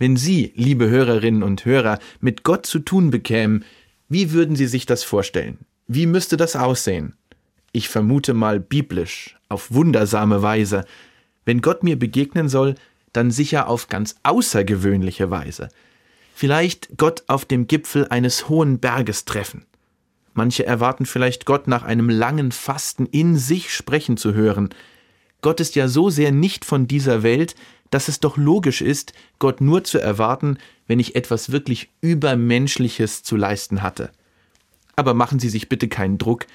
Wenn Sie, liebe Hörerinnen und Hörer, mit Gott zu tun bekämen, wie würden Sie sich das vorstellen? Wie müsste das aussehen? Ich vermute mal biblisch, auf wundersame Weise. Wenn Gott mir begegnen soll, dann sicher auf ganz außergewöhnliche Weise. Vielleicht Gott auf dem Gipfel eines hohen Berges treffen. Manche erwarten vielleicht Gott nach einem langen Fasten in sich sprechen zu hören. Gott ist ja so sehr nicht von dieser Welt, dass es doch logisch ist, Gott nur zu erwarten, wenn ich etwas wirklich Übermenschliches zu leisten hatte. Aber machen Sie sich bitte keinen Druck.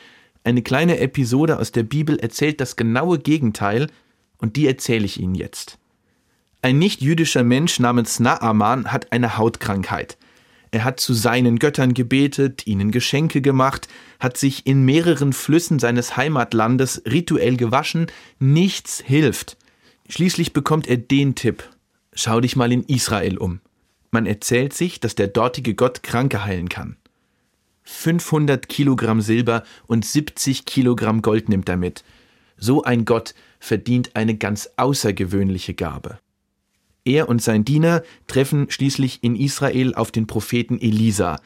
Eine kleine Episode aus der Bibel erzählt das genaue Gegenteil, und die erzähle ich Ihnen jetzt. Ein nicht-jüdischer Mensch namens Naaman hat eine Hautkrankheit. Er hat zu seinen Göttern gebetet, ihnen Geschenke gemacht, hat sich in mehreren Flüssen seines Heimatlandes rituell gewaschen, nichts hilft. Schließlich bekommt er den Tipp: Schau dich mal in Israel um. Man erzählt sich, dass der dortige Gott Kranke heilen kann. 500 Kilogramm Silber und 70 Kilogramm Gold nimmt er mit. So ein Gott verdient eine ganz außergewöhnliche Gabe. Er und sein Diener treffen schließlich in Israel auf den Propheten Elisa.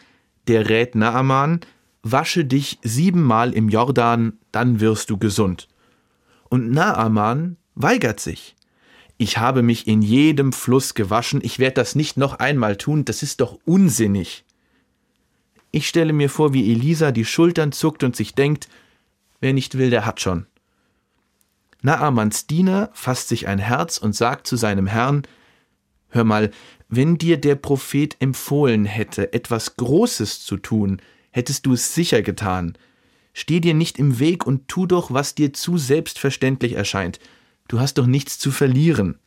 Der rät Naaman, wasche dich siebenmal im Jordan, dann wirst du gesund. Und Naaman weigert sich. Ich habe mich in jedem Fluss gewaschen, ich werde das nicht noch einmal tun, das ist doch unsinnig. Ich stelle mir vor, wie Elisa die Schultern zuckt und sich denkt, wer nicht will, der hat schon. Naamans Diener fasst sich ein Herz und sagt zu seinem Herrn, Hör mal, wenn dir der Prophet empfohlen hätte, etwas Großes zu tun, hättest du es sicher getan. Steh dir nicht im Weg und tu doch, was dir zu selbstverständlich erscheint. Du hast doch nichts zu verlieren.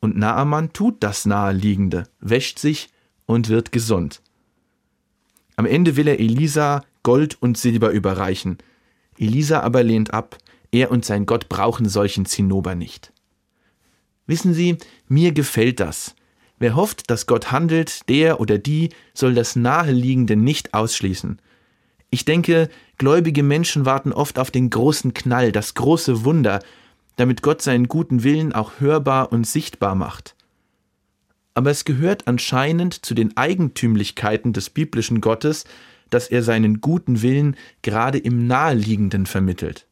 Und Naaman tut das Naheliegende, wäscht sich und wird gesund. Am Ende will er Elisa Gold und Silber überreichen. Elisa aber lehnt ab, er und sein Gott brauchen solchen Zinnober nicht. Wissen Sie, mir gefällt das. Wer hofft, dass Gott handelt, der oder die soll das Naheliegende nicht ausschließen. Ich denke, gläubige Menschen warten oft auf den großen Knall, das große Wunder, damit Gott seinen guten Willen auch hörbar und sichtbar macht. Aber es gehört anscheinend zu den Eigentümlichkeiten des biblischen Gottes, dass er seinen guten Willen gerade im Naheliegenden vermittelt.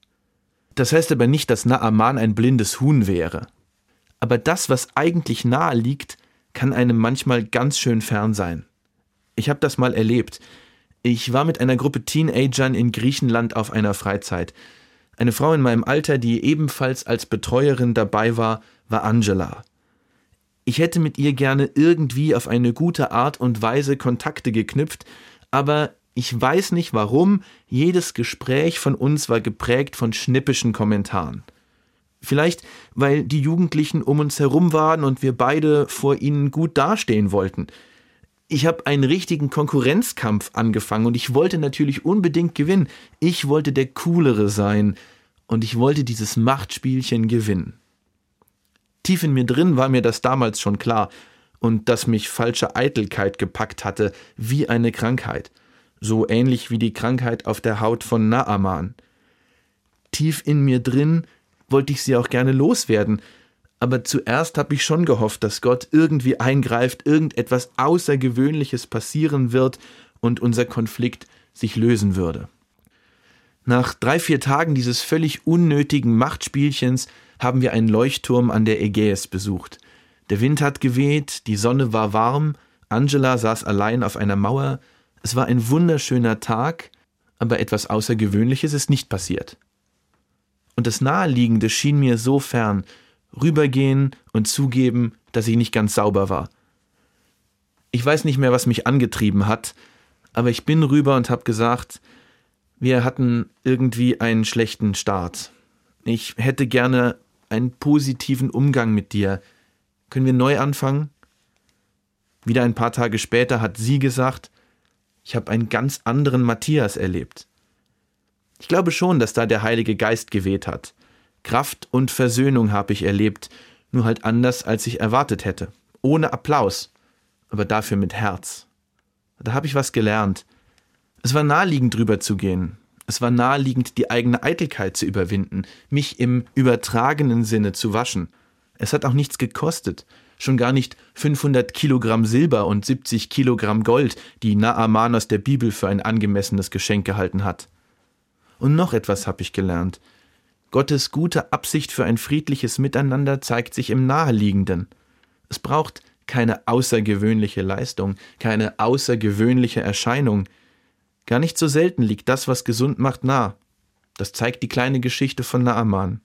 Das heißt aber nicht, dass Naaman ein blindes Huhn wäre aber das, was eigentlich nahe liegt, kann einem manchmal ganz schön fern sein. Ich habe das mal erlebt. Ich war mit einer Gruppe Teenagern in Griechenland auf einer Freizeit. Eine Frau in meinem Alter, die ebenfalls als Betreuerin dabei war, war Angela. Ich hätte mit ihr gerne irgendwie auf eine gute Art und Weise Kontakte geknüpft, aber ich weiß nicht warum, jedes Gespräch von uns war geprägt von schnippischen Kommentaren. Vielleicht, weil die Jugendlichen um uns herum waren und wir beide vor ihnen gut dastehen wollten. Ich habe einen richtigen Konkurrenzkampf angefangen und ich wollte natürlich unbedingt gewinnen. Ich wollte der Coolere sein und ich wollte dieses Machtspielchen gewinnen. Tief in mir drin war mir das damals schon klar und dass mich falsche Eitelkeit gepackt hatte, wie eine Krankheit, so ähnlich wie die Krankheit auf der Haut von Naaman. Tief in mir drin wollte ich sie auch gerne loswerden. Aber zuerst habe ich schon gehofft, dass Gott irgendwie eingreift, irgendetwas Außergewöhnliches passieren wird und unser Konflikt sich lösen würde. Nach drei, vier Tagen dieses völlig unnötigen Machtspielchens haben wir einen Leuchtturm an der Ägäis besucht. Der Wind hat geweht, die Sonne war warm, Angela saß allein auf einer Mauer. Es war ein wunderschöner Tag, aber etwas Außergewöhnliches ist nicht passiert und das Naheliegende schien mir so fern, rübergehen und zugeben, dass ich nicht ganz sauber war. Ich weiß nicht mehr, was mich angetrieben hat, aber ich bin rüber und habe gesagt, wir hatten irgendwie einen schlechten Start. Ich hätte gerne einen positiven Umgang mit dir. Können wir neu anfangen? Wieder ein paar Tage später hat sie gesagt, ich habe einen ganz anderen Matthias erlebt. Ich glaube schon, dass da der Heilige Geist geweht hat. Kraft und Versöhnung habe ich erlebt, nur halt anders, als ich erwartet hätte. Ohne Applaus, aber dafür mit Herz. Da habe ich was gelernt. Es war naheliegend drüber zu gehen. Es war naheliegend, die eigene Eitelkeit zu überwinden, mich im übertragenen Sinne zu waschen. Es hat auch nichts gekostet. schon gar nicht 500 Kilogramm Silber und 70 Kilogramm Gold, die Naaman aus der Bibel für ein angemessenes Geschenk gehalten hat. Und noch etwas habe ich gelernt. Gottes gute Absicht für ein friedliches Miteinander zeigt sich im Naheliegenden. Es braucht keine außergewöhnliche Leistung, keine außergewöhnliche Erscheinung. Gar nicht so selten liegt das, was gesund macht, nah. Das zeigt die kleine Geschichte von Naaman.